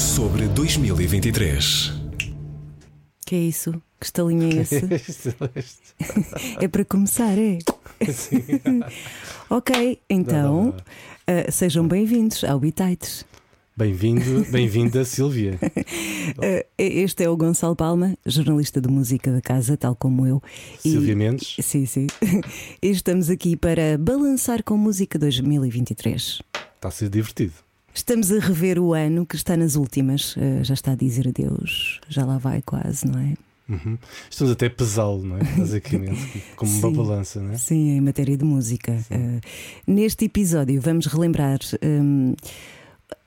Sobre 2023. Que é isso? Que estalinho é esse? é para começar, é? ok, então uh, sejam bem-vindos ao Bitites. Bem-vindo, bem-vinda Silvia. Uh, este é o Gonçalo Palma, jornalista de música da casa, tal como eu. Silvia Mendes. Sim, sim. E estamos aqui para balançar com música 2023. Está a ser divertido. Estamos a rever o ano que está nas últimas. Uh, já está a dizer adeus, já lá vai quase, não é? Uhum. Estamos até pesá-lo, não é? Basicamente, como Sim. uma balança, não é? Sim, em matéria de música. Uh, neste episódio vamos relembrar. Um,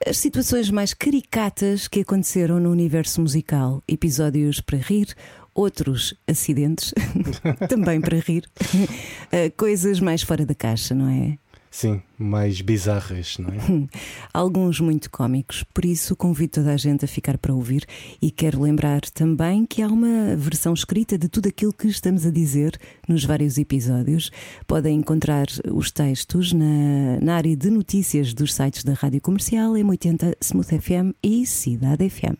as situações mais caricatas que aconteceram no universo musical. Episódios para rir, outros acidentes também para rir. Uh, coisas mais fora da caixa, não é? Sim, mais bizarras, não é? Alguns muito cómicos, por isso convido toda a gente a ficar para ouvir e quero lembrar também que há uma versão escrita de tudo aquilo que estamos a dizer nos vários episódios. Podem encontrar os textos na, na área de notícias dos sites da Rádio Comercial, M80, Smooth FM e Cidade FM.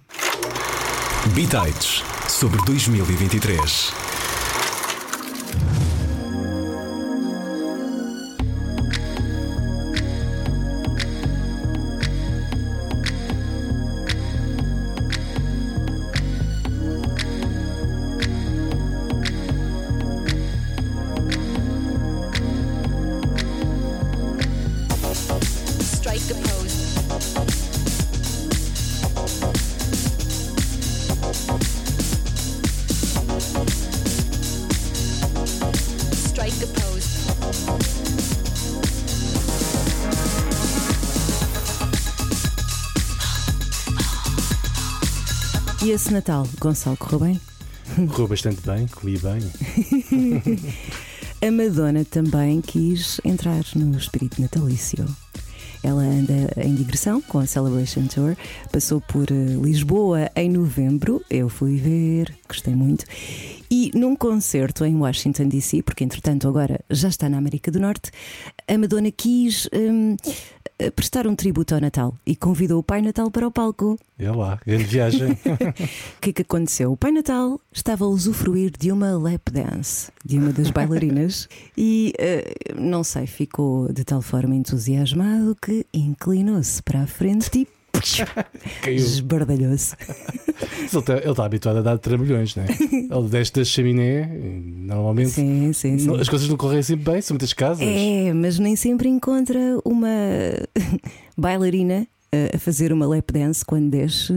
Bitites sobre 2023. E esse Natal, Gonçalo, correu bem? Correu bastante bem, comi bem. A Madonna também quis entrar no espírito natalício. Ela anda em digressão com a Celebration Tour, passou por eh, Lisboa em novembro, eu fui ver, gostei muito, e num concerto em Washington DC, porque entretanto agora já está na América do Norte, a Madonna quis hum, prestar um tributo ao Natal e convidou o Pai Natal para o palco. É lá, grande viagem. O que é que aconteceu? O Pai Natal estava a usufruir de uma lap dance de uma das bailarinas e, eh, não sei, ficou de tal forma entusiasmado que inclinou-se para a frente e Caiu. esbardalhou-se. Ele está, está habituado a dar trambolhões, não é? Ele desce da chaminé, normalmente Sim, sim, sim. as coisas não correm sempre bem, são muitas casas. É, mas nem sempre encontra uma bailarina eh, a fazer uma lap dance quando desce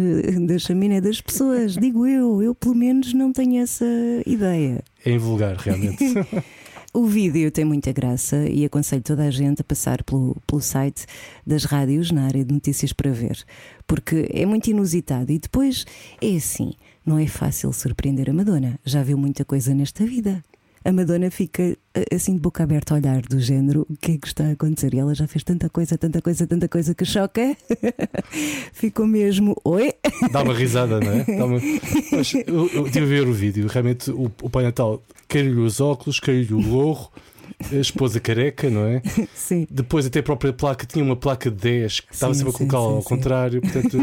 da chaminé das pessoas. Digo eu, eu pelo menos não tenho essa ideia. É invulgar, realmente. O vídeo tem muita graça e aconselho toda a gente a passar pelo, pelo site das rádios na área de notícias para ver, porque é muito inusitado e depois é assim, não é fácil surpreender a Madonna. Já viu muita coisa nesta vida. A Madonna fica eh, assim de boca aberta a olhar do género o que é que está a acontecer e ela já fez tanta coisa, tanta coisa, tanta coisa que choca. Ficou mesmo, oi? Dá uma risada, não é? Uma- Mas eu, eu tive a ver o vídeo, realmente o, o Pai Natal caiu-lhe os óculos, caiu-lhe o gorro, a esposa careca, não é? Sim. Depois até a própria placa tinha uma placa de 10 que estava Sim, sempre a colocá-la ao sim. contrário. Portanto,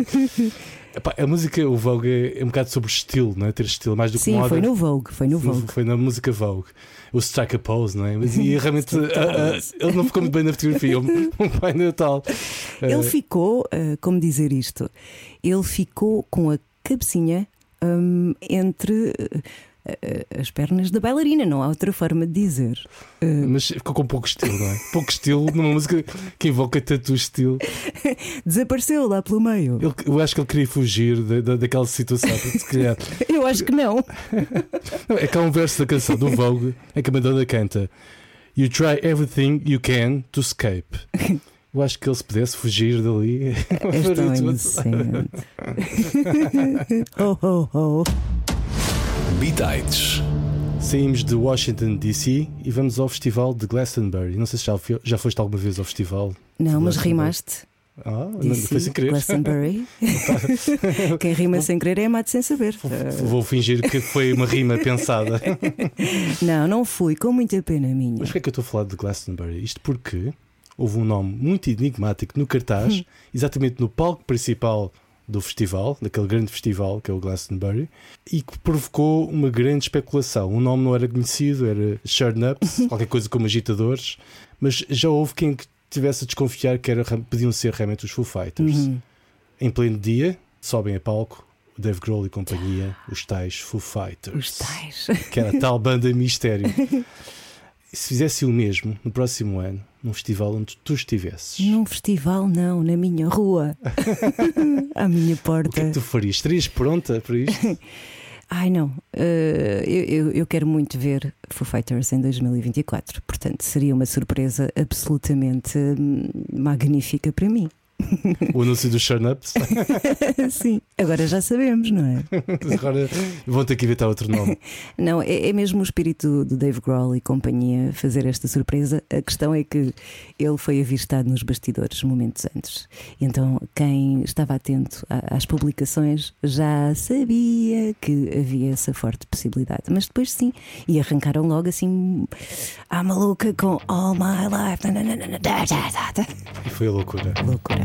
epá, a música, o Vogue, é, um bocado sobre estilo, não é? Ter estilo, mais do que Sim, moda. foi no Vogue, foi no Vogue. Foi na música Vogue. O Strike a Pose, não é? Mas e realmente Strike a a- a- pose. ele não ficou muito bem na fotografia. Um, um Pai Natal. Ele Eh, ficou, ah, como dizer isto? Ele ficou com a cabecinha hum, entre ah, ah, as pernas da bailarina, não há outra forma de dizer. Ah, mas ficou com pouco estilo, não é? Pouco estilo numa música que invoca tanto estilo. desapareceu lá pelo meio. Ele- eu acho que ele queria fugir da, da- daquela situação. porque se calhar- Eu acho que não. Não, é que há um verso da canção do Vogue em que a Madonna canta You try everything you can to escape. Eu acho que ele se pudesse fugir dali. És tão inocente. oh, oh, oh. Bitites Saímos de Washington DC e vamos ao festival de Glastonbury. Não sei se já, fui- já foste alguma vez ao festival. Não, mas rimaste. Ah, não, Disse foi sem querer. Glastonbury. Quem rima sem querer é amado sem saber. Vou fingir que foi uma rima pensada. Não, não fui, com muita pena minha. Mas porquê é que eu estou a falar de Glastonbury? Isto porque houve um nome muito enigmático no cartaz, exatamente no palco principal do festival, daquele grande festival que é o Glastonbury, e que provocou uma grande especulação. O nome não era conhecido, era Churnups, qualquer coisa como agitadores, mas já houve quem que tivesse a desconfiar que era, podiam ser realmente os Foo Fighters. Uhum. Em pleno dia, sobem a palco o Dave Grohl e companhia, os tais Foo Fighters, Os tais. que era a tal banda mistério. Se fizesse o mesmo no próximo ano, num festival onde tu estivesses, Num festival, não, na minha rua. à minha o que é porta. que tu farias? Estarias pronta para isto? Ai não, eu, eu- eu quero muito ver Foo Fighters em 2024. Portanto, seria uma surpresa absolutamente hum, magnífica para mim. O anúncio dos Churnups? Sim, agora já sabemos, não é? Agora vão ter que inventar outro nome. Não, é, é mesmo o espírito do Dave Grohl e companhia fazer esta surpresa. A questão é que ele foi avistado nos bastidores momentos antes. Então, quem estava atento às publicações já sabia que havia essa forte possibilidade. Mas depois sim, e arrancaram logo assim à maluca com All My Life. E foi a loucura. Loucura.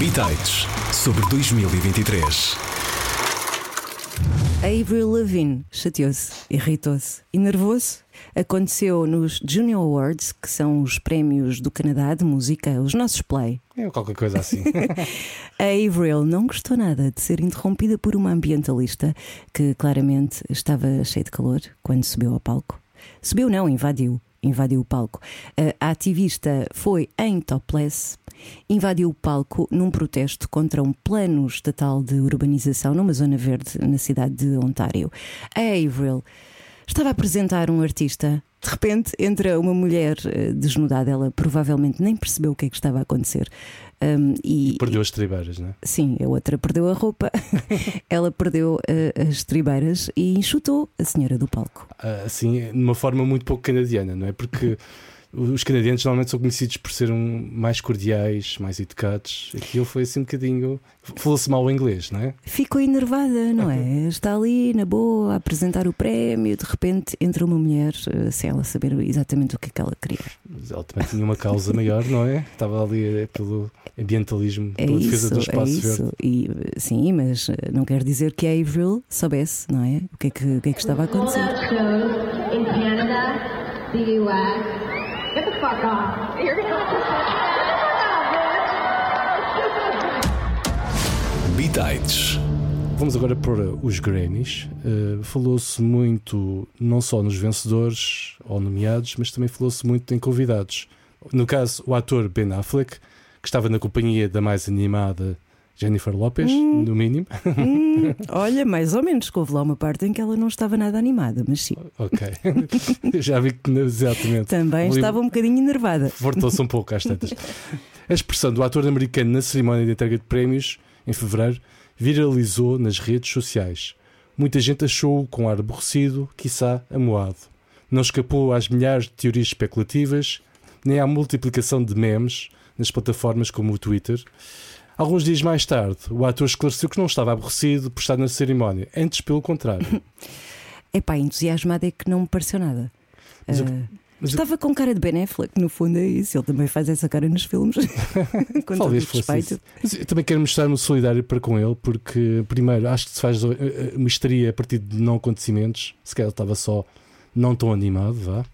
Bitites sobre 2023. A Avril Lavigne chateou-se, irritou-se e nervou-se. Aconteceu nos Junior Awards, que são os prémios do Canadá de música, os nossos play. É qualquer coisa assim. A Avril não gostou nada de ser interrompida por uma ambientalista que claramente estava cheia de calor quando subiu ao palco. Subiu, não, invadiu. Invadiu o palco. A ativista foi em topless, invadiu o palco num protesto contra um plano estatal de urbanização numa zona verde na cidade de Ontário. A Avril estava a apresentar um artista. De repente entra uma mulher eh, desnudada, ela provavelmente nem percebeu o que é que estava a acontecer. Um, e, Perdeu as tribeiras, não é? Sim, a outra perdeu a roupa, ela perdeu eh, as tribeiras e enxutou a senhora do palco. Ah, Assim, de uma forma muito pouco canadiana, não é? Porque os canadianos normalmente são conhecidos por serem mais cordiais, mais educados. Aquilo foi assim um bocadinho. Falou-se mal o inglês, não é? Ficou enervada, não é? Está ali na boa a apresentar o prémio, de repente entra uma mulher eh, sem ela saber exatamente o que é que ela queria. Mas ela também tinha uma causa maior, não é? Estava ali eh, pelo ambientalismo, É pela defesa isso, do é espaço verde. isso. E, eh, sim, mas não quer dizer que a Avril soubesse, não é? O que é que, o que, é que estava a acontecer. shows in Canada, the U.S. Fuck off. You're Bitites. Vamos agora para os Grammys. Uh, falou-se muito, não só nos vencedores ou nomeados, mas também falou-se muito em convidados. No caso, o ator Ben Affleck, que estava na companhia da mais animada Jennifer Lopez, Hum. no mínimo. Hum, olha, mais ou menos, houve lá uma parte em que ela não estava nada animada, mas sim, ok. Já vi que exatamente. também estava um bocadinho enervada. Voltou-se um pouco às tantas. A expressão do ator americano na cerimónia de entrega de prémios, em fevereiro, viralizou nas redes sociais. Muita gente achou-o com ar aborrecido, quiçá amoado. Não escapou às milhares de teorias especulativas, nem à multiplicação de memes nas plataformas como o Twitter. Alguns dias mais tarde, o ator esclareceu que não estava aborrecido por estar na cerimónia, antes pelo contrário. Epá, entusiasmada é que não me pareceu nada. Mas Ah, mas estava com cara de Ben Affleck, no fundo é isso. Ele também faz essa cara nos filmes. com todo Talvez fosse respeito. Mas eu também quero mostrar-me solidário para com ele, porque, primeiro, acho que se faz eh, eh, uma histeria a partir de não acontecimentos. Se calhar ele estava só não tão animado, vá.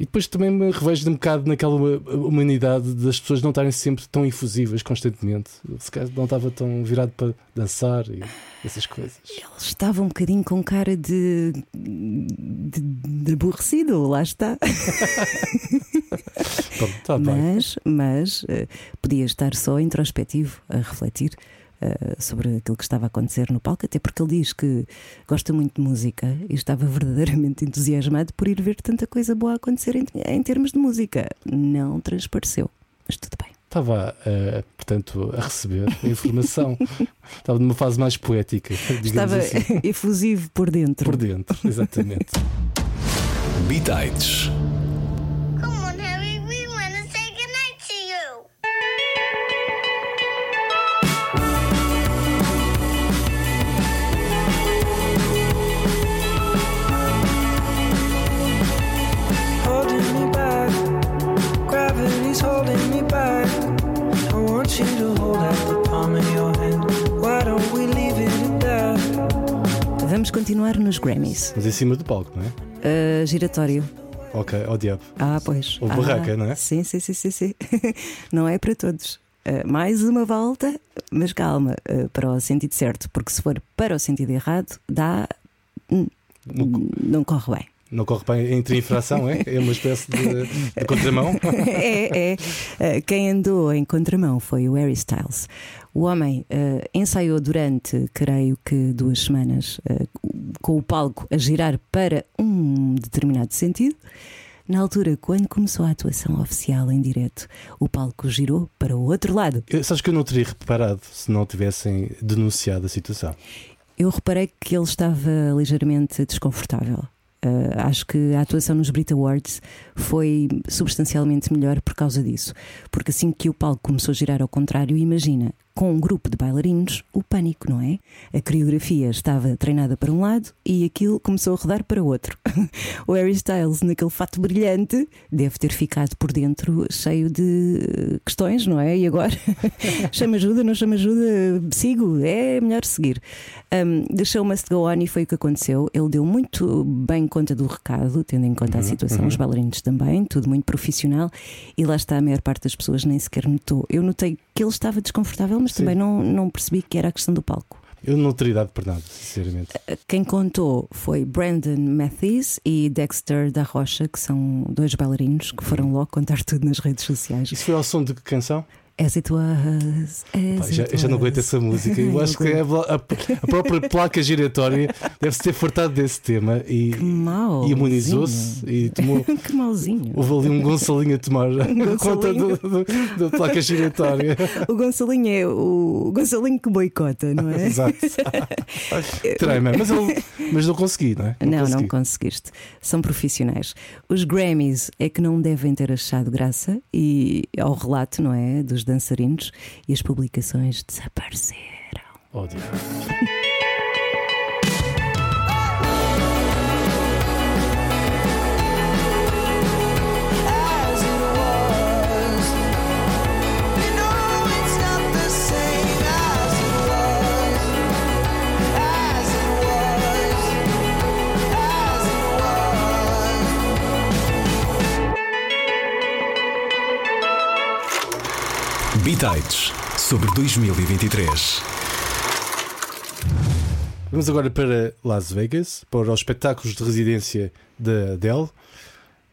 E depois também me revejo um bocado naquela huma- humanidade das pessoas não estarem sempre tão efusivas constantemente. Se calhar não estava tão virado para dançar e essas coisas. Ele estava um bocadinho com cara de, de, de aborrecido, lá está. Pronto, bem. Mas, mas eh, podia estar só introspectivo, a refletir eh, sobre aquilo que estava a acontecer no palco, até porque ele diz que gosta muito de música e estava verdadeiramente entusiasmado por ir ver tanta coisa boa a acontecer em, em termos de música. Não transpareceu. mas tudo bem. Estava, eh, portanto, a receber a informação. Estava numa fase mais poética, digamos Estava assim. efusivo por dentro. Por dentro, exatamente. Bitites. Want you to hold out the palm of your hand. Why don't we leave it at that? Vamos continuar nos Grammys. Mas em cima do palco, não é? Uh, giratório. Ok, ao diabo. Ah, pois. Ou Ah, barraca, não é? Sim, sim, sim, sim. sim. não é para todos. Uh, mais uma volta, mas calma, uh, para o sentido certo, porque se for para o sentido errado, dá. hum, Não, Não corre bem. Não corre bem entre infração, é? É uma espécie de, de contramão. é, é. Uh, Quem andou em contramão foi o Harry Styles. O homem uh, ensaiou durante, creio que, duas semanas, uh, com o palco a girar para um determinado sentido. Na altura, quando começou a atuação oficial em direto, o palco girou para o outro lado. Eu, sabes que eu não teria reparado se não tivessem denunciado a situação. Eu reparei que ele estava ligeiramente desconfortável. Uh, acho que a atuação nos Brit Awards foi substancialmente melhor por causa disso. Porque assim que o palco começou a girar ao contrário, imagina, com um grupo de bailarinos, o pânico, não é? A coreografia estava treinada para um lado e aquilo começou a rodar para o outro. o Harry Styles, naquele fato brilhante, deve ter ficado por dentro cheio de eh, questões, não é? E agora? chama ajuda, não chama ajuda, sigo, é melhor seguir. Um, the show must go on e foi o que aconteceu. Ele deu muito bem conta do recado, tendo em conta a situação, os bailarinos também, tudo muito profissional. E lá está, a maior parte das pessoas nem sequer notou. Eu notei que ele estava desconfortável, mas Sim. também não, não percebi que era a questão do palco. Eu não teria dado por nada, sinceramente. Quem contou foi Brandon Mathis e Dexter da Rocha, que são dois bailarinos que foram logo contar tudo nas redes sociais. Isso foi ao som de que canção? As it was. As Pá, já, it eu já não aguento was. essa música. Eu Eu acho que a, a- a própria placa giratória deve-se ter fartado desse tema e, e imunizou-se e tomou. que mauzinho. Houve ali um Gonçalinho a tomar conta da placa giratória. O Gonçalinho é o Gonçalinho que boicota, não é? Exato. Trema, mas, ele- mas não consegui, não é? Não, consegui. não conseguiste. São profissionais. Os Grammys é que não devem ter achado graça e ao relato, não é? Dos dançarinos e as publicações desapareceram. Ódio. As sobre 2023. Vamos agora para Las Vegas, para os espetáculos de residência da Adele,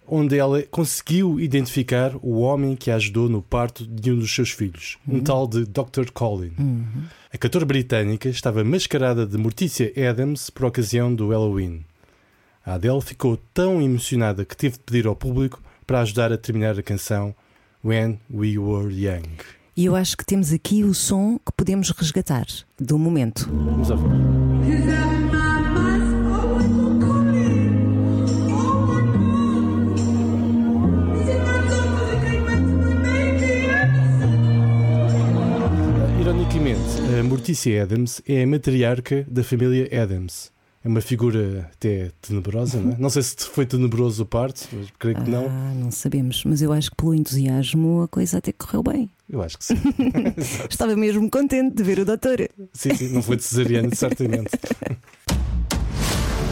onde ela conseguiu identificar o homem que a ajudou no parto de um dos seus filhos, um tal de Dr. Colin. A cantora britânica estava mascarada de Morticia Adams por ocasião do Halloween. A Adele ficou tão emocionada que teve de pedir ao público para ajudar a terminar a canção When We Were Young. E eu acho que temos aqui o som que podemos resgatar do momento. Vamos ouvir. Ironicamente, a Morticia Adams é a matriarca da família Adams. É uma figura até tenebrosa, não é? Não sei se foi tenebroso o parto, mas creio que não. Ah, não sabemos, mas eu acho que pelo entusiasmo a coisa até correu bem. Eu acho que sim. Estava mesmo contente de ver o doutor. Sim, sim, não foi de cesariana, certamente.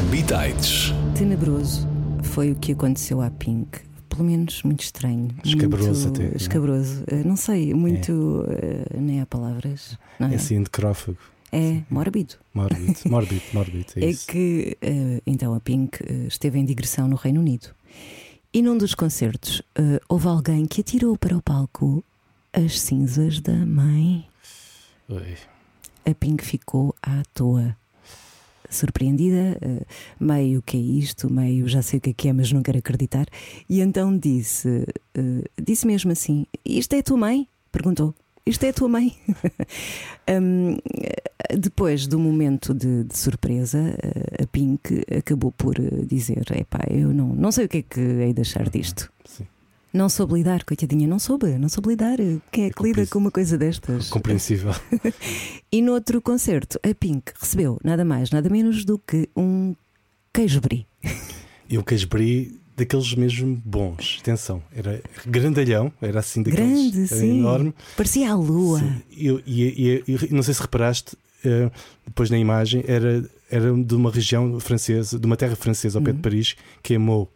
Bitites. Tenebroso foi o que aconteceu à Pink. Pelo menos muito estranho. Escabroso muito até, não é? Escabroso. Eh, Não sei, muito. eh, nem há palavras. Não é? É assim, necrófago. É mórbido. Mórbido, mórbido, mórbido. É, É que eh, então a Pink eh, esteve em digressão no Reino Unido. E num dos concertos eh, houve alguém que atirou para o palco as cinzas da mãe. Oi. A Pink ficou à toa. surpreendida, meio que é isto, meio já sei o que é é, mas não quero acreditar. E então disse, disse mesmo assim: Isto é a tua mãe? Perguntou. Isto é a tua mãe? Hum, depois do momento de, de surpresa, eh, a Pink acabou por eh, dizer: Epá, eu não, não sei o que é que hei de achar disto. Sim. Não soube lidar, coitadinha, não soube, não soube lidar. Quem é que lida com uma coisa destas? Compreensível. E no outro concerto, a Pink recebeu nada mais, nada menos do que um queijo brie. E o queijo brie daqueles mesmo bons. Atenção, era grandalhão, era assim daqueles. Grande, era sim. enorme. Parecia a lua. E, e- não sei se reparaste, eh, depois na imagem, era, era de uma região francesa, de uma terra francesa ao pé de Uhum. Paris, que é Meaux.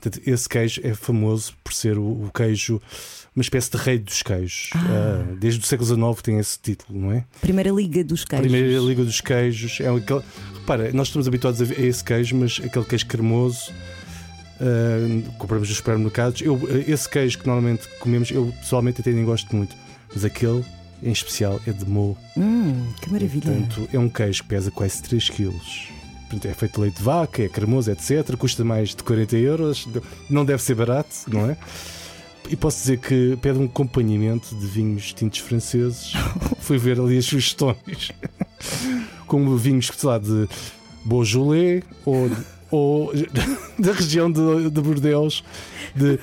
Portanto, esse queijo é famoso por ser o, o queijo, uma espécie de rei dos queijos. Ah. Ah, desde o século XIX tem esse título, não é? Primeira Liga dos Queijos. Primeira Liga dos Queijos. É aquele, repara, nós estamos habituados a a esse queijo, mas aquele queijo cremoso. Ah, compramos nos supermercados. Eu, esse queijo que normalmente comemos, eu pessoalmente até nem gosto muito, mas aquele em especial é de Meaux. Hum, que maravilha. Portanto, é um queijo que pesa quase 3 kg. Portanto, é feito de leite de vaca, é cremoso, etc. Custa mais de 40 euros. Não deve ser barato, não é? E posso dizer que pede um acompanhamento de vinhos tintos franceses. Fui ver ali as sugestões. Como vinhos, sei lá, de Beaujolais ou, ou da região de, de Bordeaux, de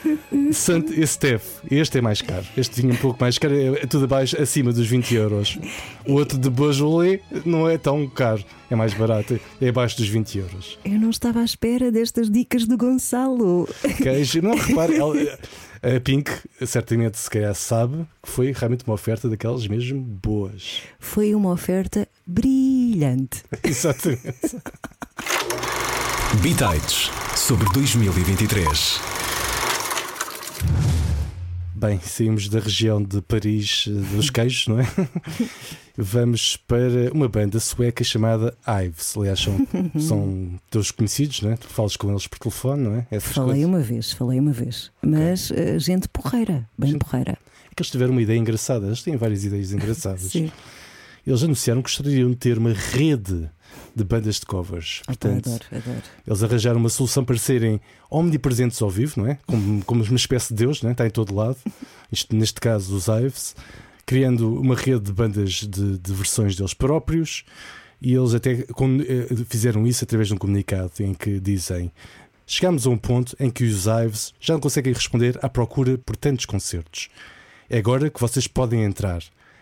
Saint Estève. Este é mais caro. Este vinho é um pouco mais caro, é tudo abaixo, acima dos 20 euros. O outro de Beaujolais não é tão caro, é mais barato, é abaixo dos 20 euros. Eu não estava à espera destas dicas do Gonçalo. Queijo, não repare, a Pink certamente se calhar sabe que foi realmente uma oferta daquelas mesmo boas. Foi uma oferta brilhante. Exatamente. Bitites sobre 2023. Bem, saímos da região de Paris eh, dos queijos, não é? Vamos para uma banda sueca chamada Ives. Aliás, são, são teus conhecidos, não é? Tu falas com eles por telefone, não é? Essas Falei coisas. uma vez, falei uma vez. Mas eh, gente porreira, bem Gente- porreira. É que eles tiveram uma ideia engraçada. Eles têm várias ideias engraçadas. Sim. Eles anunciaram que gostariam de ter uma rede de bandas de covers. Portanto, adoro, adoro. Eles arranjaram uma solução para serem omnipresentes ao vivo, não é? Como, como uma espécie de Deus, não é? está em todo lado. Isto, neste caso, os Ives, criando uma rede de bandas de, de versões deles próprios. E eles até eh, fizeram isso através de um comunicado em que dizem: Chegamos a um ponto em que os Ives já não conseguem responder à procura por tantos concertos. É agora que vocês podem entrar.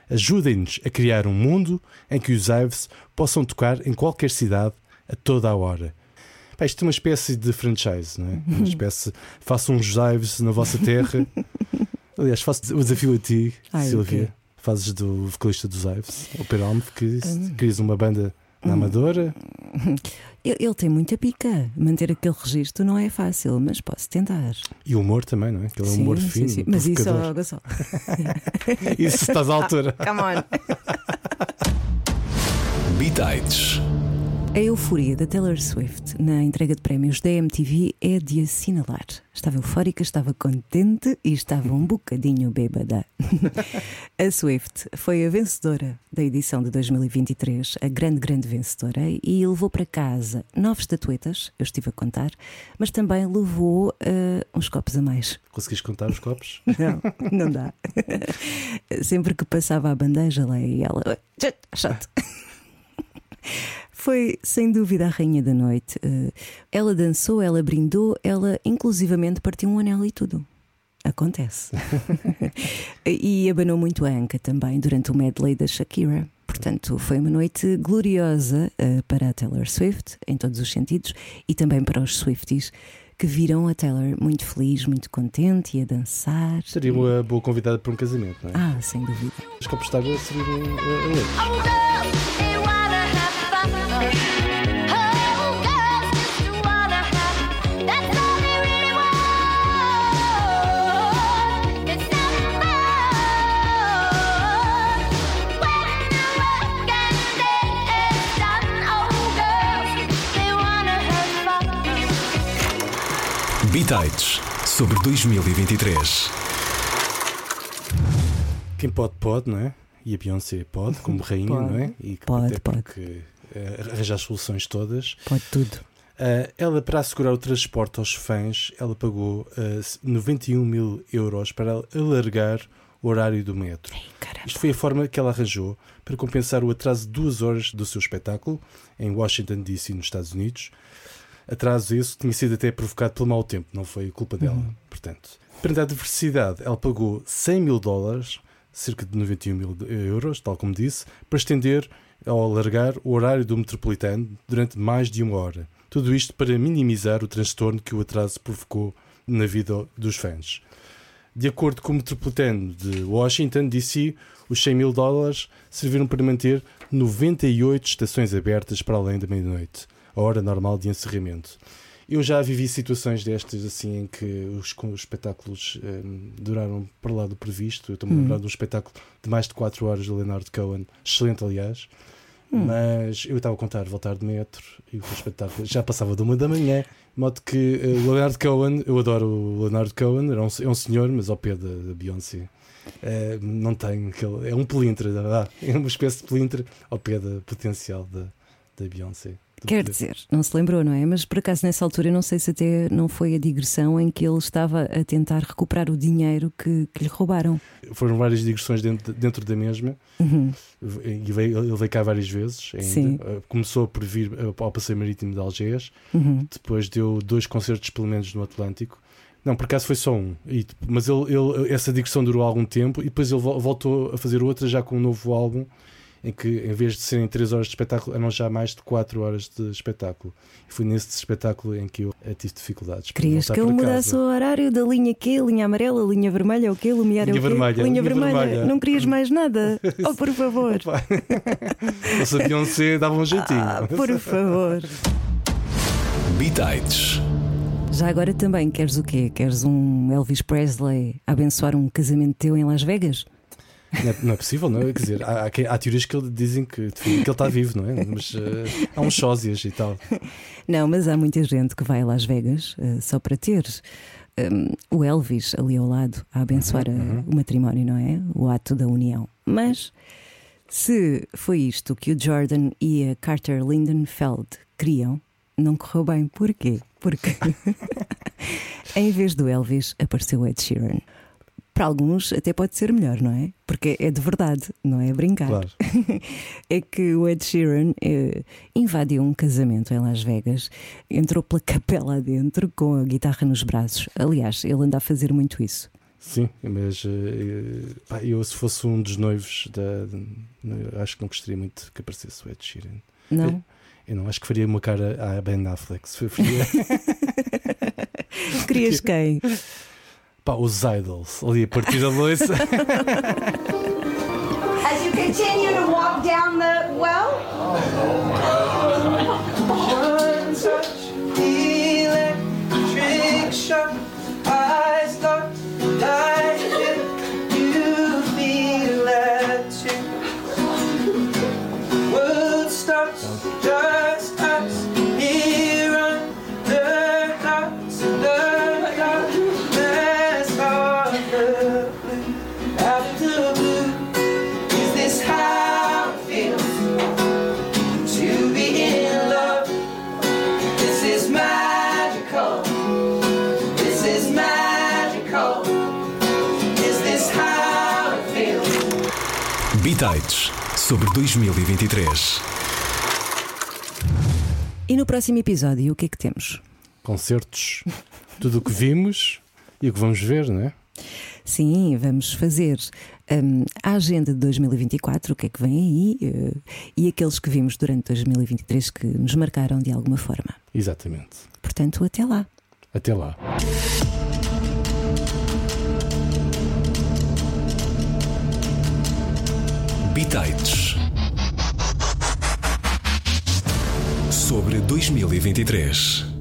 Ajudem-nos a criar um mundo em que os Ives possam tocar em qualquer cidade a toda a hora. Pá, isto é uma espécie de franchise, não é? Uma espécie. Façam uns Ives na vossa terra. Aliás, faço o desafio a ti, Ai, Silvia. quê? Fazes do vocalista dos Ives, o Peralme, que Hum. crias uma banda na Amadora. Ele, ele tem muita pica. Manter aquele registro não é fácil, mas posso tentar. E o humor também, não é? Aquele humor Sim, fino. sim, sim. Mas isso, ó, Gonçalo. Isso estás à altura. Come on. Bitites. A euforia da Taylor Swift na entrega de prémios da MTV é de assinalar. Estava eufórica, estava contente e estava um bocadinho bêbada. a Swift foi a vencedora da edição de 2023, a grande, grande vencedora, e levou para casa nove estatuetas, eu estive a contar, mas também levou eh, uns copos a mais. Conseguiste contar os copos? Não, não dá. Sempre que passava a bandeja lá e ela. "Oi, Chato. Foi sem dúvida a rainha da noite. Eh, Ela dançou, ela brindou, ela inclusivamente partiu um anel e tudo. Acontece. e abanou muito a anca também durante o medley da Shakira. Portanto, foi uma noite gloriosa eh, para a Taylor Swift, em todos os sentidos, e também para os Swifties que viram a Taylor muito feliz, muito contente e a dançar. Seria uma boa convidada para um casamento, não é? Ah, sem dúvida. Os copos de água seriam uh, Bitites sobre 2023. Quem pode, pode, não é? E a Beyoncé pode, como rainha, Pode. não é? E Pode, até pode. porque eh, arranjar as soluções todas. Pode tudo. Ah, ela, para assegurar o transporte aos fãs, ela pagou ah, 91 mil euros para alargar o horário do metro. Caramba. Isto foi a forma que ela arranjou para compensar o atraso de duas horas do seu espetáculo em Washington, D.C., nos Estados Unidos. Atraso esse tinha sido até provocado pelo mau tempo, não foi culpa dela. Portanto, perante a diversidade, ela pagou 100 mil dólares, cerca de 91 mil euros, tal como disse, para estender ao alargar o horário do metropolitano durante mais de uma hora. Tudo isto para minimizar o transtorno que o atraso provocou na vida dos fãs. De acordo com o metropolitano de Washington, D.C., os 100 mil dólares serviram para manter 98 estações abertas para além da meia-noite, a hora normal de encerramento. Eu já vivi situações destas assim em que os, os espetáculos hum, duraram para lá do previsto. Eu estou-me a lembrar de um espetáculo de mais de 4 horas do Leonardo Cohen, excelente aliás. Mas eu estava a contar voltar de metro e o espetáculo já passava de uma da manhã, de modo que o Leonardo Cohen, eu adoro o Leonardo Cohen, era um, é um senhor, mas ao pé da, da Beyoncé. eh, não tem aquele. É um pelintre, ah, é uma espécie de pelintre ao pé da potencial da, da Beyoncé. Quer dizer, não se lembrou, não é? Mas por acaso nessa altura eu não sei se até não foi a digressão em que ele estava a tentar recuperar o dinheiro que, que lhe roubaram. Foram várias digressões dentro, dentro da mesma. Uhum. E veio, ele veio cá várias vezes. Ainda. Sim. Eh, Começou por vir eh, ao Passeio Marítimo de Algés, Uhum. depois deu dois concertos pelo menos no Atlântico. Não, por acaso foi só um. E, mas ele, ele- essa digressão durou algum tempo e depois ele vol- voltou a fazer outra já com um novo álbum em que em vez de serem 3 horas de espetáculo eram já mais de 4 horas de espetáculo. E foi nesse espetáculo em que eu tive dificuldades. Querias que ele mudasse casa. o horário da linha Q, linha amarela, linha vermelha, o quê? Lumiar Linha o quê? vermelha, linha linha vermelha. vermelha. Não querias mais nada? Oh, por favor. Se a Beyoncé dava um jeitinho. Ah, por favor. Bitites. Já agora também queres o quê? Queres um Elvis Presley abençoar um casamento teu em Las Vegas? Não é, não é possível, não é? Quer dizer, há, há, teorias que ele- dizem que, que ele está vivo, não é? Mas eh, há uns sósias e tal. Não, mas há muita gente que vai a Las Vegas eh, só para ter hum, o Elvis ali ao lado a abençoar Uhum, a- o matrimónio, não é? O ato da união. Mas se foi isto que o Jordan e a Carter Lindenfeld queriam, não correu bem. Porquê? Porque em vez do Elvis apareceu Ed Sheeran. Para alguns até pode ser melhor, não é? Porque é de verdade, não é brincar Claro. é que o Ed Sheeran eh, invadiu um casamento em Las Vegas, entrou pela capela adentro com a guitarra nos braços. Aliás, ele anda a fazer muito isso. Sim, mas eh, pá, eu, se fosse um dos noivos, da, eu acho que não gostaria muito que aparecesse o Ed Sheeran. Não? Eu não acho que faria uma cara à Ben Affleck. Faria, Querias quem? Pá, os idols. Ali a partir da louça. As you continue to walk down the well, Bitites sobre 2023. E no próximo episódio, o que é que temos? Concertos, tudo o que vimos e o que vamos ver, não é? Sim, vamos fazer hum, a agenda de 2024, o que é que vem aí, eh, e aqueles que vimos durante 2023 que nos marcaram de alguma forma. Exatamente. Portanto, até lá. Até lá. Bitites sobre 2023.